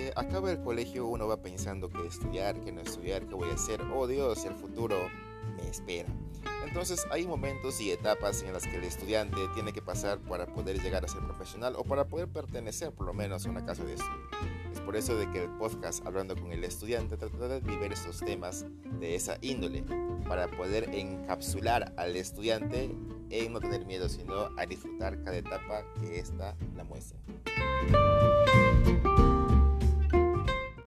que acaba el colegio uno va pensando que estudiar, que no estudiar, qué voy a hacer, oh Dios, el futuro me espera. Entonces hay momentos y etapas en las que el estudiante tiene que pasar para poder llegar a ser profesional o para poder pertenecer por lo menos a una casa de estudio. Es por eso de que el podcast Hablando con el estudiante trata de diversos temas de esa índole para poder encapsular al estudiante en no tener miedo sino a disfrutar cada etapa que esta la muestra.